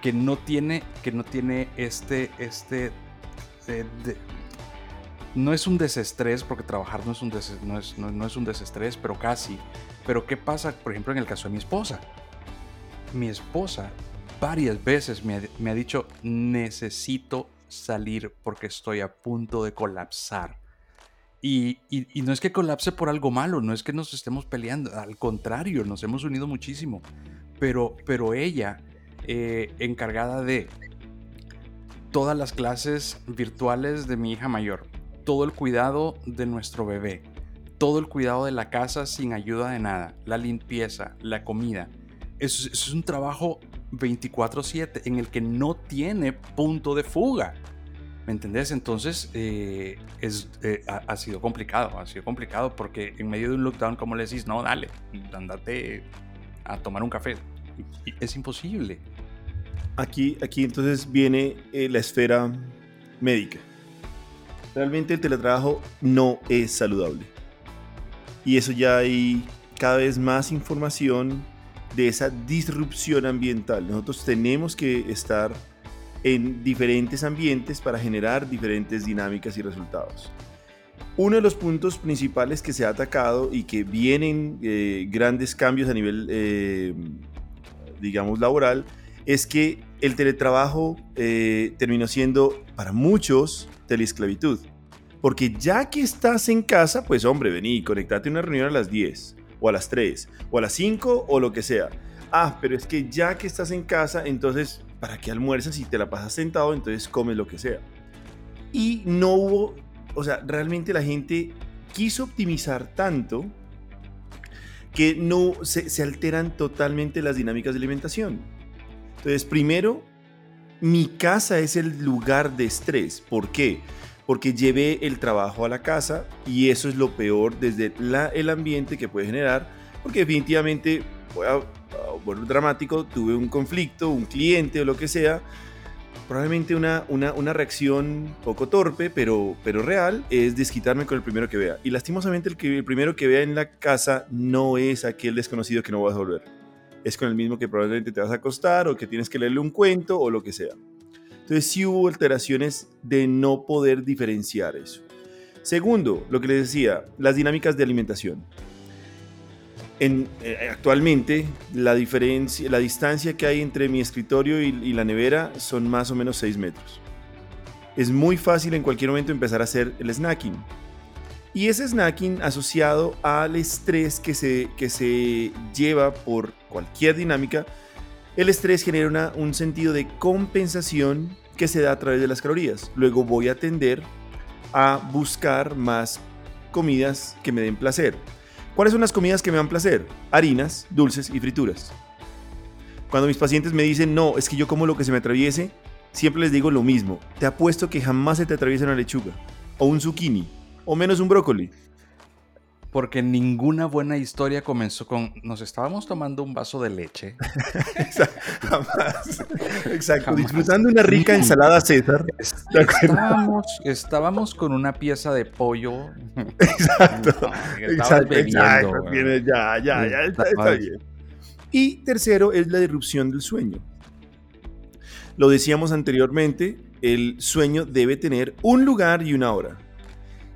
Que no tiene, que no tiene este, este, no es un desestrés, porque trabajar no es un, no, es, no, es un desestrés, pero casi. Pero ¿qué pasa, por ejemplo, en el caso de mi esposa? Mi esposa varias veces me ha dicho, necesito salir porque estoy a punto de colapsar y, no es que colapse por algo malo, no es que nos estemos peleando, al contrario, nos hemos unido muchísimo. Pero, pero ella, eh, encargada de todas las clases virtuales de mi hija mayor, todo el cuidado de nuestro bebé, todo el cuidado de la casa sin ayuda de nada, la limpieza, la comida. Eso, eso es un trabajo 24/7 en el que no tiene punto de fuga. ¿Me entendés? Entonces eh, es, eh, ha, sido complicado, ha sido complicado porque en medio de un lockdown, como le decís, no, dale, andate a tomar un café. Es imposible. Aquí, aquí entonces viene eh, la esfera médica. Realmente el teletrabajo no es saludable. Y eso ya hay cada vez más información de esa disrupción ambiental. Nosotros tenemos que estar en diferentes ambientes para generar diferentes dinámicas y resultados. Uno de los puntos principales que se ha atacado y que vienen eh, grandes cambios a nivel, eh, digamos, laboral, es que el teletrabajo eh, terminó siendo para muchos teleesclavitud. Porque ya que estás en casa, pues hombre, vení, conectate a una reunión a las 10, o a las 3, o a las 5, o lo que sea. Ah, pero es que ya que estás en casa, entonces, ¿para qué almuerzas si te la pasas sentado? Entonces comes lo que sea. Y no hubo, o sea, realmente la gente quiso optimizar tanto que no se, alteran totalmente las dinámicas de alimentación. Entonces, primero, mi casa es el lugar de estrés. ¿Por qué? Porque llevé el trabajo a la casa y eso es lo peor desde la, el ambiente que puede generar. Porque definitivamente, voy bueno, dramático, tuve un conflicto, un cliente o lo que sea. Probablemente una, una, una reacción poco torpe, pero, pero real, es desquitarme con el primero que vea. Y lastimosamente el, que, el primero que vea en la casa no es aquel desconocido que no vas a volver es con el mismo que probablemente te vas a acostar o que tienes que leerle un cuento o lo que sea. Entonces sí hubo alteraciones de no poder diferenciar eso. Segundo, lo que les decía, las dinámicas de alimentación. Eh, actualmente la diferencia, la distancia que hay entre mi escritorio y, y la nevera son más o menos 6 metros. Es muy fácil en cualquier momento empezar a hacer el snacking y ese snacking asociado al estrés que se, que se lleva por cualquier dinámica, el estrés genera un sentido de compensación que se da a través de las calorías. Luego voy a tender a buscar más comidas que me den placer. ¿Cuáles son las comidas que me dan placer? Harinas, dulces y frituras. Cuando mis pacientes me dicen, no, es que yo como lo que se me atraviese, siempre les digo lo mismo. Te apuesto que jamás se te atraviesa una lechuga o un zucchini o menos un brócoli. Porque ninguna buena historia comenzó con nos estábamos tomando un vaso de leche. [laughs] Jamás. Exacto. Disfrutando una rica ensalada César. Estábamos, estábamos, con una pieza de pollo. [laughs] Exacto. exacto, bebiendo, Ya, ya, ya. está bien. Y tercero es la disrupción del sueño. Lo decíamos anteriormente, el sueño debe tener un lugar y una hora.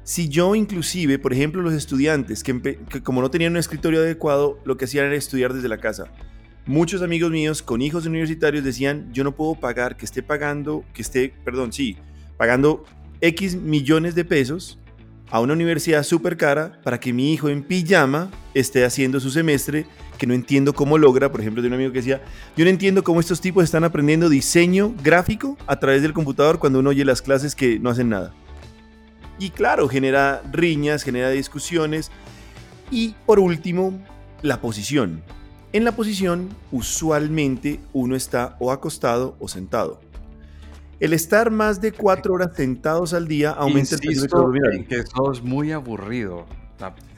Si yo inclusive, por ejemplo, los estudiantes que, como no tenían un escritorio adecuado, lo que hacían era estudiar desde la casa. Muchos amigos míos con hijos universitarios decían, yo no puedo pagar, que esté pagando, que esté, perdón, sí, pagando X millones de pesos a una universidad súper cara para que mi hijo en pijama esté haciendo su semestre, que no entiendo cómo logra, por ejemplo, de un amigo que decía, yo no entiendo cómo estos tipos están aprendiendo diseño gráfico a través del computador cuando uno oye las clases que no hacen nada. Y claro, genera riñas, genera discusiones. Y por último, la posición. En la posición, usualmente uno está o acostado o sentado. El estar más de cuatro horas sentados al día aumenta el peligro de dormir. que eso es muy aburrido.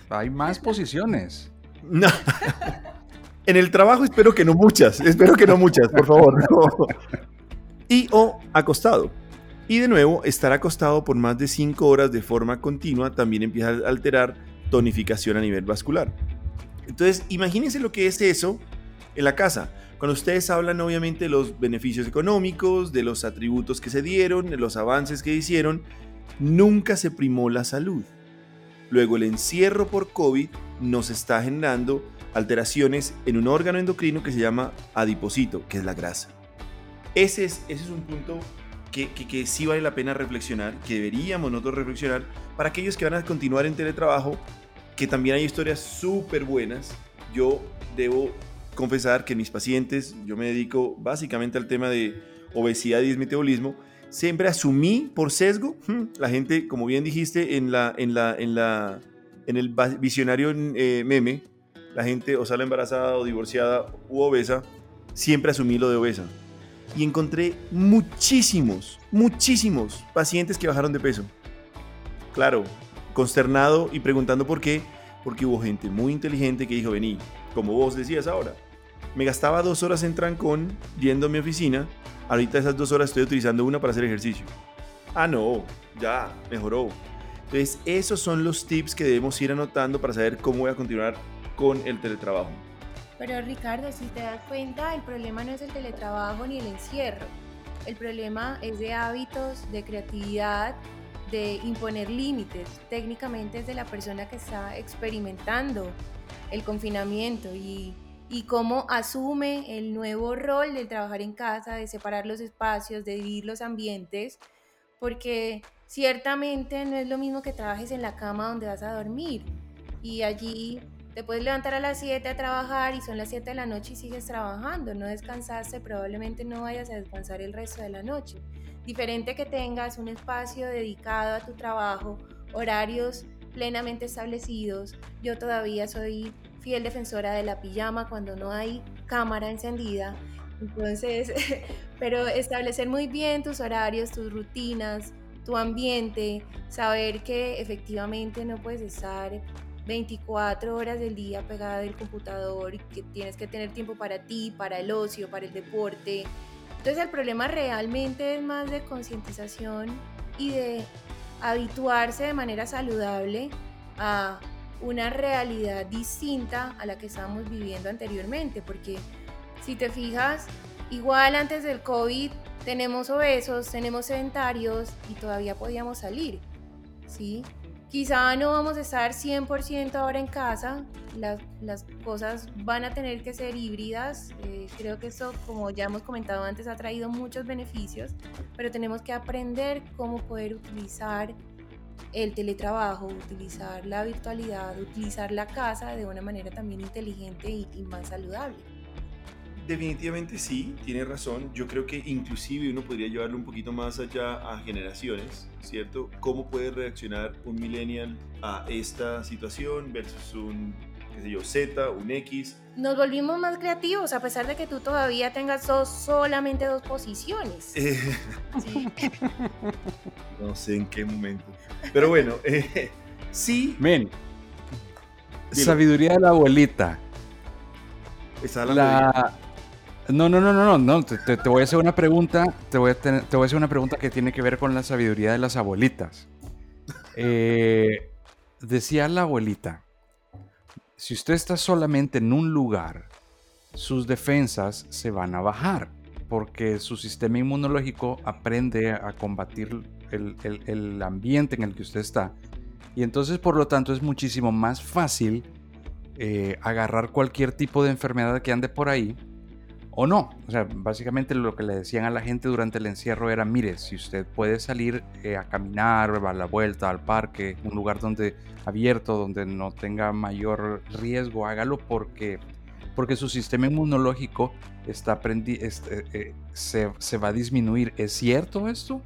Hay más [laughs] posiciones. No. En el trabajo espero que no muchas, espero que no muchas, por favor. Y o acostado. Y de nuevo, estar acostado por más de 5 horas de forma continua también empieza a alterar tonificación a nivel vascular. Entonces, imagínense lo que es eso en la casa. Cuando ustedes hablan obviamente de los beneficios económicos, de los atributos que se dieron, de los avances que hicieron, nunca se primó la salud. Luego el encierro por COVID nos está generando alteraciones en un órgano endocrino que se llama adiposito, que es la grasa. Ese es, ese es un punto que, que, sí vale la pena reflexionar, que deberíamos nosotros reflexionar para aquellos que van a continuar en teletrabajo, que también hay historias súper buenas. Yo debo confesar que mis pacientes, yo me dedico básicamente al tema de obesidad y metabolismo, siempre asumí por sesgo, hmm, la gente, como bien dijiste en, la, en, la, en, la, en el visionario eh, meme, la gente o sale embarazada o divorciada u obesa, siempre asumí lo de obesa y encontré muchísimos, muchísimos pacientes que bajaron de peso. Claro, consternado y preguntando por qué, porque hubo gente muy inteligente que dijo, vení, como vos decías ahora, me gastaba dos horas en trancón yendo a mi oficina, ahorita esas dos horas estoy utilizando una para hacer ejercicio. Ah, no, ya, mejoró. Entonces, esos son los tips que debemos ir anotando para saber cómo voy a continuar con el teletrabajo. Pero Ricardo, si te das cuenta, el problema no es el teletrabajo ni el encierro. El problema es de hábitos, de creatividad, de imponer límites. Técnicamente es de la persona que está experimentando el confinamiento y, cómo asume el nuevo rol de trabajar en casa, de separar los espacios, de vivir los ambientes, porque ciertamente no es lo mismo que trabajes en la cama donde vas a dormir y allí te puedes levantar a las 7 a trabajar y son las 7 de la noche y sigues trabajando, no descansaste, probablemente no vayas a descansar el resto de la noche. Diferente que tengas un espacio dedicado a tu trabajo, horarios plenamente establecidos. Yo todavía soy fiel defensora de la pijama cuando no hay cámara encendida. Entonces, [laughs] pero establecer muy bien tus horarios, tus rutinas, tu ambiente, saber que efectivamente no puedes estar 24 horas del día pegada del computador que tienes que tener tiempo para ti, para el ocio, para el deporte. Entonces el problema realmente es más de concientización y de habituarse de manera saludable a una realidad distinta a la que estábamos viviendo anteriormente, porque si te fijas, igual antes del COVID tenemos obesos, tenemos sedentarios y todavía podíamos salir, ¿sí? Quizá no vamos a estar 100% ahora en casa, las, cosas van a tener que ser híbridas, eh, creo que eso, como ya hemos comentado antes, ha traído muchos beneficios, pero tenemos que aprender cómo poder utilizar el teletrabajo, utilizar la virtualidad, utilizar la casa de una manera también inteligente y, y más saludable. Definitivamente sí, tiene razón. Yo creo que inclusive uno podría llevarlo un poquito más allá a generaciones, ¿cierto? ¿Cómo puede reaccionar un millennial a esta situación versus un, qué sé yo, Z, un X? Nos volvimos más creativos a pesar de que tú todavía tengas dos, solamente dos posiciones. Eh, sí. [laughs] no sé en qué momento. Pero bueno, eh, sí. Men, sabiduría de la abuelita. Está la... No, no, no, no, no, te, voy a hacer una pregunta, te voy a, hacer una pregunta que tiene que ver con la sabiduría de las abuelitas. Eh, decía la abuelita, si usted está solamente en un lugar, sus defensas se van a bajar, porque su sistema inmunológico aprende a combatir el ambiente en el que usted está. Y entonces, por lo tanto, es muchísimo más fácil eh, agarrar cualquier tipo de enfermedad que ande por ahí o no. O sea, básicamente lo que le decían a la gente durante el encierro era, mire, si usted puede salir eh, a caminar, a la vuelta al parque, un lugar donde abierto, donde no tenga mayor riesgo, hágalo porque, porque su sistema inmunológico está este, se, se, va a disminuir. ¿Es cierto esto?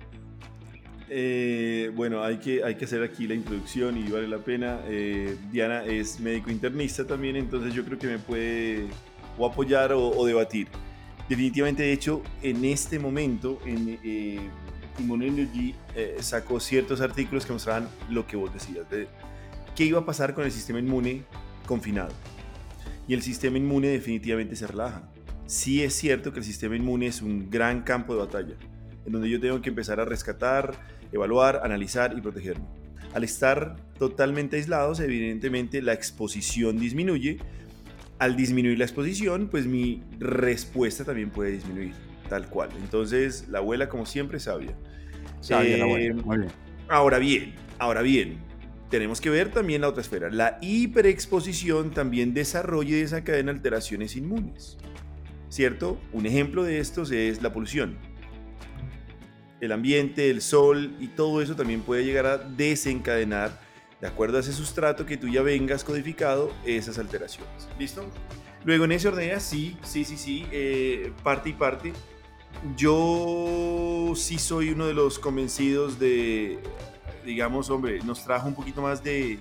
Eh, bueno, hay que, hay que hacer aquí la introducción y vale la pena. Diana es médico internista también, entonces yo creo que me puede o apoyar o, o debatir. Definitivamente, de hecho, en este momento, en eh, Immunology eh, sacó ciertos artículos que mostraban lo que vos decías, de qué iba a pasar con el sistema inmune confinado. Y el sistema inmune definitivamente se relaja. Sí es cierto que el sistema inmune es un gran campo de batalla, en donde yo tengo que empezar a rescatar, evaluar, analizar y protegerme. Al estar totalmente aislados, evidentemente la exposición disminuye, al disminuir la exposición, pues mi respuesta también puede disminuir, tal cual. Entonces, la abuela, como siempre, sabia. Sabia eh, la abuela. Muy bien. Ahora bien, ahora bien, tenemos que ver también la otra esfera. La hiperexposición también desarrolla y desencadena alteraciones inmunes. ¿Cierto? Un ejemplo de estos es la polución. El ambiente, el sol y todo eso también puede llegar a desencadenar de acuerdo a ese sustrato que tú ya vengas codificado, esas alteraciones. ¿Listo? Luego en ese orden, sí, sí, sí, sí, eh, parte y parte. Yo sí soy uno de los convencidos de, digamos, hombre, nos trajo un poquito más de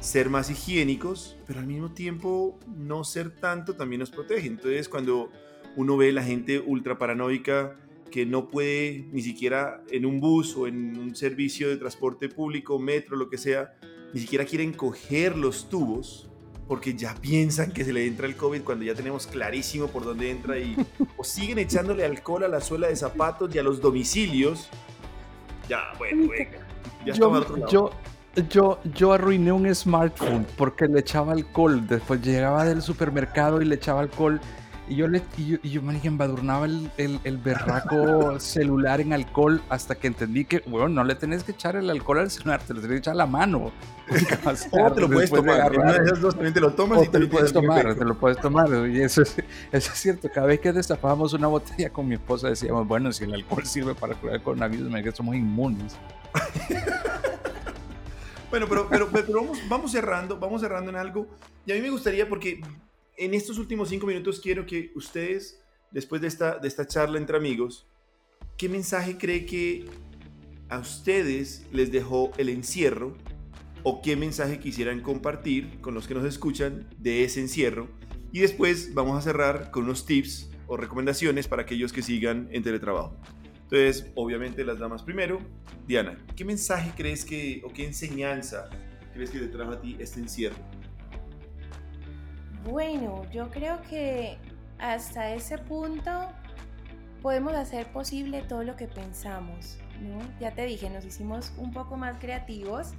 ser más higiénicos, pero al mismo tiempo no ser tanto también nos protege. Entonces cuando uno ve la gente ultra paranoica, que no puede ni siquiera en un bus o en un servicio de transporte público, metro, lo que sea, ni siquiera quieren coger los tubos porque ya piensan que se le entra el COVID cuando ya tenemos clarísimo por dónde entra y [laughs] o siguen echándole alcohol a la suela de zapatos y a los domicilios Ya, bueno, venga. Ya yo, yo, yo, yo arruiné un smartphone porque le echaba alcohol. Después llegaba del supermercado y le echaba alcohol. Y yo, le, y yo, y yo embadurnaba el, el, el, berraco [laughs] celular en alcohol hasta que entendí que, bueno, no le tenés que echar el alcohol al celular, te lo tenés que echar a la mano. [laughs] o te lo [laughs] puedes tomar. Una de esas dos también te lo tomas y te, lo puedes tomar. Te lo puedes tomar. Y eso es, eso es cierto. Cada vez que destapábamos una botella con mi esposa decíamos, bueno, si el alcohol sirve para curar el coronavirus, me que somos inmunes. bueno, pero, pero, pero vamos, vamos cerrando, vamos cerrando en algo. Y a mí me gustaría, porque en estos últimos cinco minutos quiero que ustedes, después de esta, de esta charla entre amigos, ¿qué mensaje cree que a ustedes les dejó el encierro? ¿O qué mensaje quisieran compartir con los que nos escuchan de ese encierro? Y después vamos a cerrar con unos tips o recomendaciones para aquellos que sigan en teletrabajo. Entonces, obviamente las damas primero. Diana, ¿qué mensaje crees que, o qué enseñanza crees que te trajo a ti este encierro? Bueno, yo creo que hasta ese punto podemos hacer posible todo lo que pensamos, ¿no? Ya te dije, nos hicimos un poco más creativos,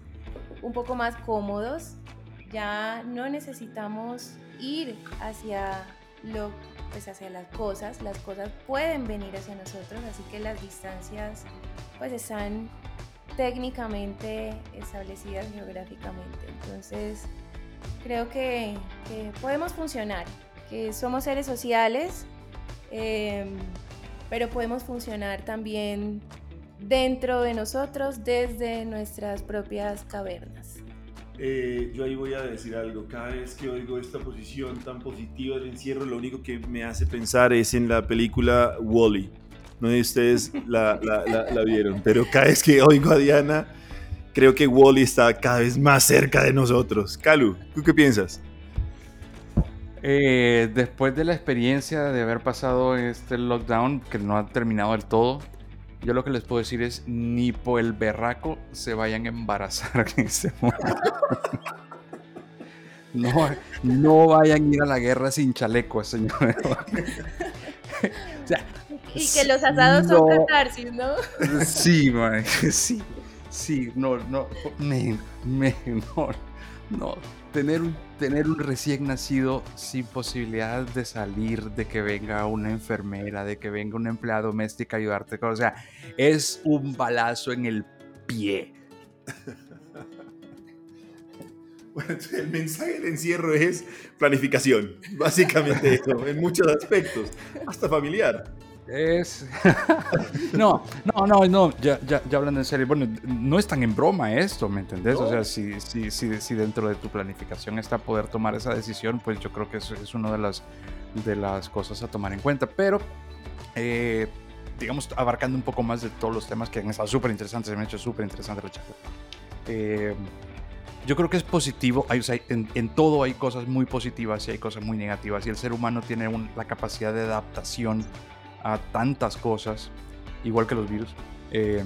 un poco más cómodos, ya no necesitamos ir hacia lo pues hacia las cosas, las cosas pueden venir hacia nosotros, así que las distancias pues están técnicamente establecidas geográficamente. Entonces, creo que, podemos funcionar, que somos seres sociales, em, pero podemos funcionar también dentro de nosotros desde nuestras propias cavernas. Eh, yo ahí voy a decir algo. Cada vez que oigo esta posición tan positiva del encierro, lo único que me hace pensar es en la película Wally. No sé si ustedes la, la vieron, pero cada vez que oigo a Diana creo que Wally está cada vez más cerca de nosotros. Calu, ¿tú qué piensas? Eh, después de la experiencia de haber pasado este lockdown, que no ha terminado del todo, yo lo que les puedo decir es, ni por el berraco se vayan a embarazar en ese momento. [laughs] No, no vayan a ir a la guerra sin chaleco, señor. [laughs] y que los asados son catarsis, ¿no? Sí, man, [laughs] sí. Sí, no, no, me, [laughs] no, no. Tener un, tener un recién nacido sin posibilidad de salir, de que venga una enfermera, de que venga una empleada doméstica a ayudarte, o sea, es un balazo en el pie. [laughs] Bueno, el mensaje del encierro es planificación, básicamente eso, en muchos aspectos, hasta familiar. Es. [laughs] no, no, no, no, ya, ya, ya, hablando en serio. Bueno, no es tan en broma esto, ¿me entendés? O sea, si, si, si, si, dentro de tu planificación está poder tomar esa decisión, pues yo creo que es, es una de las, de las cosas a tomar en cuenta. Pero, eh, digamos, abarcando un poco más de todos los temas que han estado súper interesantes, se me ha hecho súper interesante la charla. Eh, yo creo que es positivo. Hay, o sea, en, en, todo hay cosas muy positivas y hay cosas muy negativas. Y el ser humano tiene la capacidad de adaptación a tantas cosas, igual que los virus. Eh,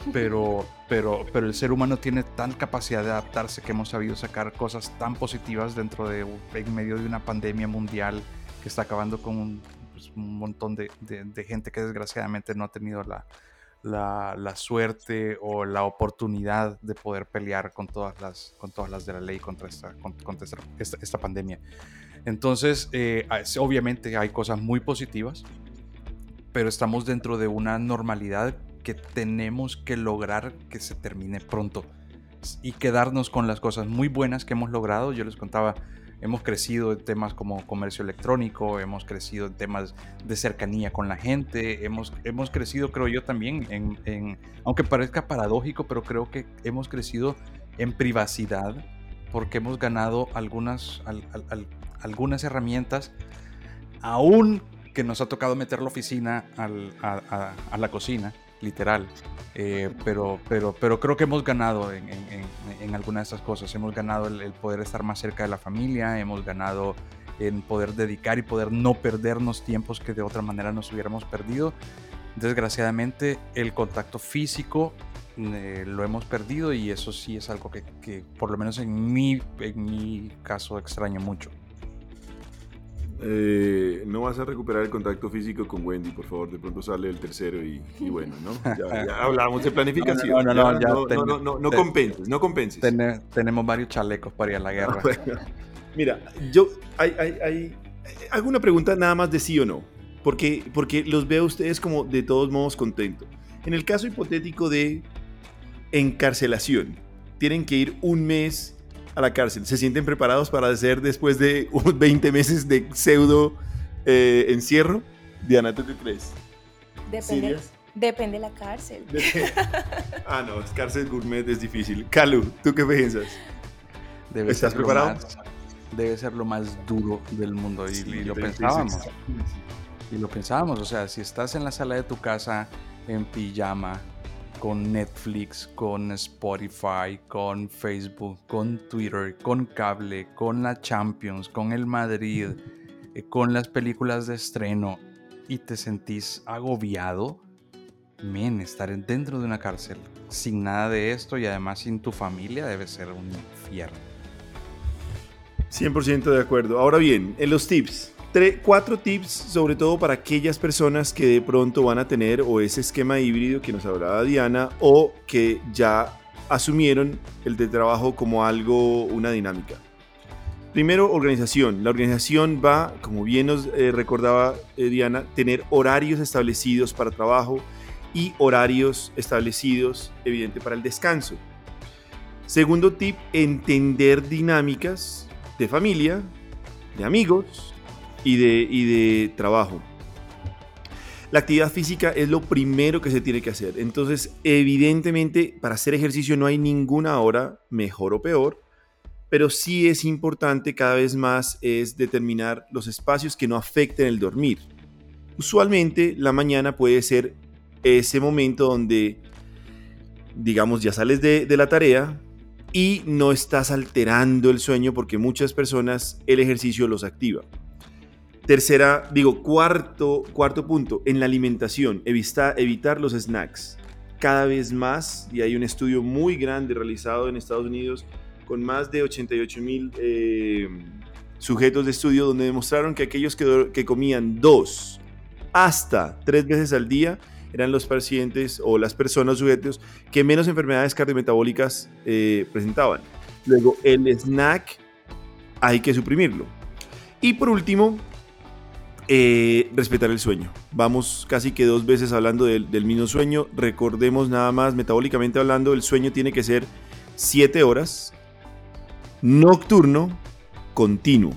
[laughs] pero, pero, pero el ser humano tiene tan capacidad de adaptarse que hemos sabido sacar cosas tan positivas dentro de, en medio de una pandemia mundial que está acabando con un, pues, montón de, de, gente que desgraciadamente no ha tenido la, la, la, suerte o la oportunidad de poder pelear con todas las, con todas las de la ley contra esta, contra esta, esta, pandemia. Entonces, eh, obviamente hay cosas muy positivas, pero estamos dentro de una normalidad que tenemos que lograr que se termine pronto y quedarnos con las cosas muy buenas que hemos logrado. Yo les contaba, hemos crecido en temas como comercio electrónico, hemos crecido en temas de cercanía con la gente, hemos, hemos crecido, creo yo, también aunque parezca paradójico, pero creo que hemos crecido en privacidad porque hemos ganado algunas, algunas herramientas aún que nos ha tocado meter la oficina a, la cocina, literal. Eh, pero, pero, pero creo que hemos ganado en, en, algunas de estas cosas. Hemos ganado el, poder estar más cerca de la familia, hemos ganado en poder dedicar y poder no perdernos tiempos que de otra manera nos hubiéramos perdido. Desgraciadamente el contacto físico eh, lo hemos perdido y eso sí es algo que, que por lo menos en mi, en mi caso extraño mucho. Eh, no vas a recuperar el contacto físico con Wendy, por favor. De pronto sale el tercero y, bueno, ¿no? Ya, hablamos de planificación. No, no, no, no, no, compenses, no compenses. tenemos varios chalecos para ir a la guerra. mira, yo hay, hay, hay, hago una pregunta nada más de sí o no, porque, porque los veo a ustedes como de todos modos contentos. En el caso hipotético de encarcelación, tienen que ir un mes a la cárcel. ¿Se sienten preparados para hacer después de [laughs] 20 meses de pseudo eh, encierro? Diana, ¿tú qué crees? Depende, depende de la cárcel. [laughs] ah, no, cárcel gourmet es difícil. Calu, ¿tú qué piensas? Debe ¿Estás preparado? debe ser lo más duro del mundo y, y lo pensábamos. Y lo pensábamos, o sea, si estás en la sala de tu casa en pijama, con Netflix, con Spotify, con Facebook, con Twitter, con cable, con la Champions, con el Madrid, eh, con las películas de estreno y te sentís agobiado, men, estar dentro de una cárcel sin nada de esto y además sin tu familia debe ser un infierno. 100% de acuerdo. Ahora bien, en los tips, cuatro tips, sobre todo para aquellas personas que de pronto van a tener o ese esquema híbrido que nos hablaba Diana o que ya asumieron el de trabajo como algo, una dinámica. Primero, organización. La organización va, como bien nos eh, recordaba eh, Diana, tener horarios establecidos para trabajo y horarios establecidos, evidente, para el descanso. Segundo tip, entender dinámicas de familia, de amigos, y de, y de trabajo. La actividad física es lo primero que se tiene que hacer. Entonces, evidentemente, para hacer ejercicio no hay ninguna hora mejor o peor, pero sí es importante cada vez más es determinar los espacios que no afecten el dormir. Usualmente la mañana puede ser ese momento donde, digamos, ya sales de, de la tarea y no estás alterando el sueño porque muchas personas el ejercicio los activa. Tercera, digo, cuarto, cuarto punto, en la alimentación, evitar los snacks. Cada vez más, y hay un estudio muy grande realizado en Estados Unidos con más de 88 mil eh, sujetos de estudio donde demostraron que aquellos que, comían dos hasta tres veces al día eran los pacientes o las personas sujetos que menos enfermedades cardiometabólicas eh, presentaban. Luego, el snack hay que suprimirlo. Y por último, eh, respetar el sueño. Vamos casi que dos veces hablando del, mismo sueño. Recordemos nada más, metabólicamente hablando, el sueño tiene que ser 7 horas, nocturno, continuo.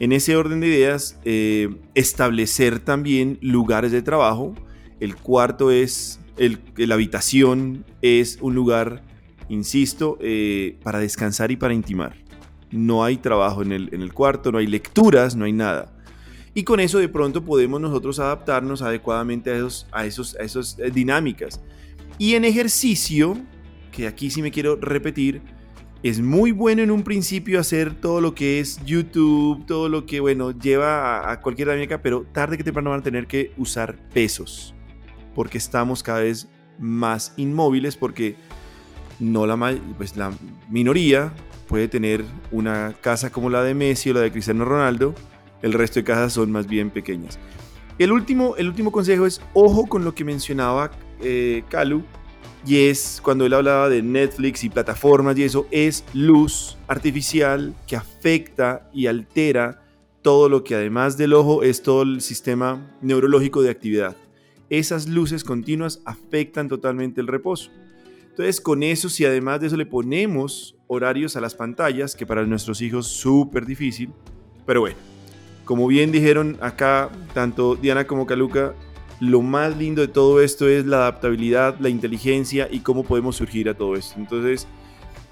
En ese orden de ideas, eh, establecer también lugares de trabajo. El cuarto es, el, la habitación es un lugar, insisto, eh, para descansar y para intimar. No hay trabajo en el, en el cuarto, no hay lecturas, no hay nada. Y con eso de pronto podemos nosotros adaptarnos adecuadamente a, esos, a, esos, a esas eh, dinámicas. Y en ejercicio, que aquí sí me quiero repetir, es muy bueno en un principio hacer todo lo que es YouTube, todo lo que, bueno, lleva a, cualquier dinámica, pero tarde que temprano van a tener que usar pesos, porque estamos cada vez más inmóviles, porque no la, pues la minoría puede tener una casa como la de Messi o la de Cristiano Ronaldo, el resto de casas son más bien pequeñas. El último, el último consejo es, ojo con lo que mencionaba eh, Calu, y es cuando él hablaba de Netflix y plataformas y eso, es luz artificial que afecta y altera todo lo que además del ojo es todo el sistema neurológico de actividad. Esas luces continuas afectan totalmente el reposo. Entonces, con eso, si además de eso le ponemos horarios a las pantallas, que para nuestros hijos súper difícil, pero bueno, como bien dijeron acá, tanto Diana como Caluca, lo más lindo de todo esto es la adaptabilidad, la inteligencia y cómo podemos surgir a todo esto. Entonces,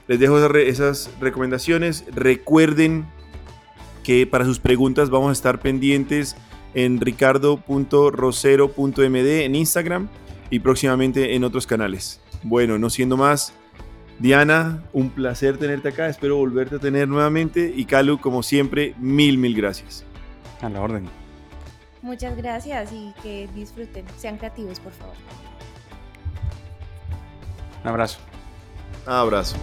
les dejo esas recomendaciones. Recuerden que para sus preguntas vamos a estar pendientes en ricardo.rosero.md en Instagram y próximamente en otros canales. Bueno, no siendo más, Diana, un placer tenerte acá, espero volverte a tener nuevamente y Calu, como siempre, mil, mil gracias. A la orden. Muchas gracias y que disfruten. Sean creativos, por favor. Un abrazo. Abrazo.